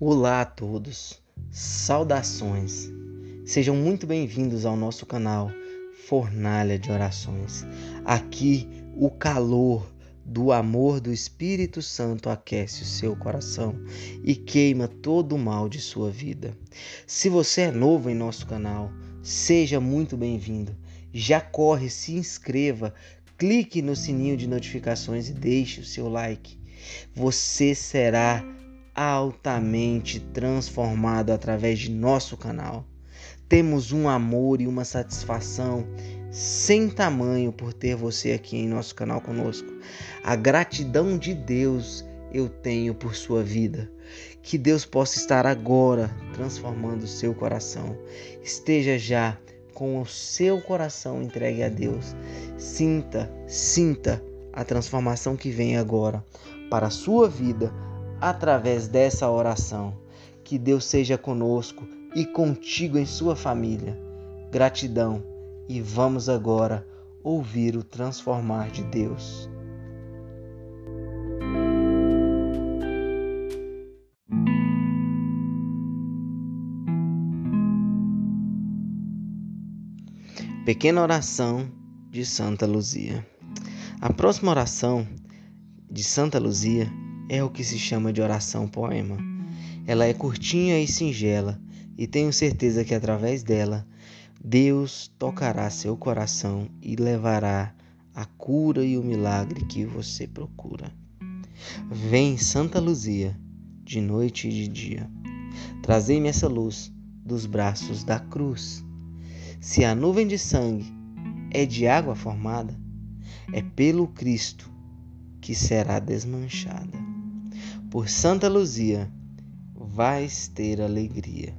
Olá a todos, saudações, sejam muito bem-vindos ao nosso canal Fornalha de Orações. Aqui o calor do amor do Espírito Santo aquece o seu coração e queima todo o mal de sua vida. Se você é novo em nosso canal, seja muito bem-vindo. Já corre, se inscreva, clique no sininho de notificações e deixe o seu like. Você será altamente transformado através de nosso canal. Temos um amor e uma satisfação sem tamanho por ter você aqui em nosso canal conosco. A gratidão de Deus eu tenho por sua vida. Que Deus possa estar agora transformando o seu coração. Esteja já com o seu coração entregue a Deus. Sinta, sinta a transformação que vem agora para a sua vida através dessa oração. Que Deus seja conosco e contigo em sua família. Gratidão e vamos agora ouvir o transformar de Deus. Pequena oração de Santa Luzia. A próxima oração de Santa Luzia é o que se chama de oração poema. Ela é curtinha e singela, e tenho certeza que através dela Deus tocará seu coração e levará a cura e o milagre que você procura. Vem, Santa Luzia, de noite e de dia, trazei-me essa luz dos braços da cruz. Se a nuvem de sangue é de água formada, é pelo Cristo que será desmanchada. Por Santa Luzia, vais ter alegria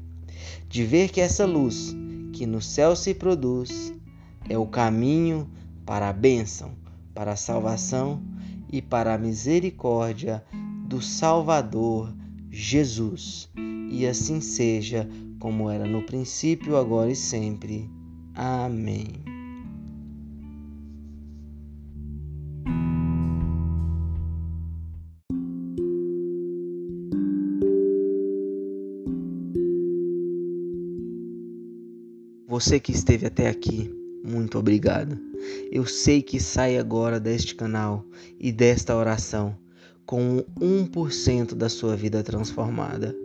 de ver que essa luz que no céu se produz é o caminho para a bênção, para a salvação e para a misericórdia do Salvador Jesus. E assim seja, como era no princípio, agora e sempre. Amém. Você que esteve até aqui, muito obrigado. Eu sei que sai agora deste canal e desta oração com 1% da sua vida transformada.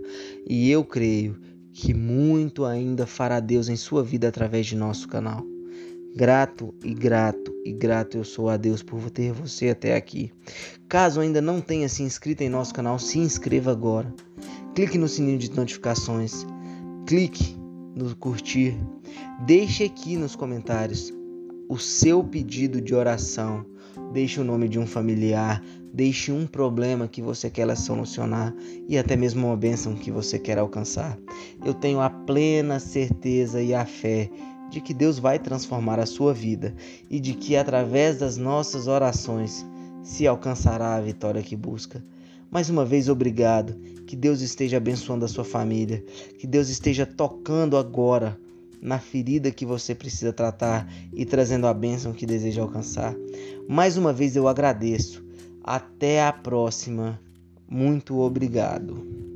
E eu creio que muito ainda fará Deus em sua vida através de nosso canal. Grato e grato e grato eu sou a Deus por ter você até aqui. Caso ainda não tenha se inscrito em nosso canal, se inscreva agora. Clique no sininho de notificações. Clique no curtir. Deixe aqui nos comentários o seu pedido de oração. Deixe o nome de um familiar, deixe um problema que você quer solucionar e até mesmo uma bênção que você quer alcançar. Eu tenho a plena certeza e a fé de que Deus vai transformar a sua vida e de que através das nossas orações se alcançará a vitória que busca. Mais uma vez, obrigado. Que Deus esteja abençoando a sua família. Que Deus esteja tocando agora na ferida que você precisa tratar e trazendo a bênção que deseja alcançar. Mais uma vez eu agradeço. Até a próxima. Muito obrigado.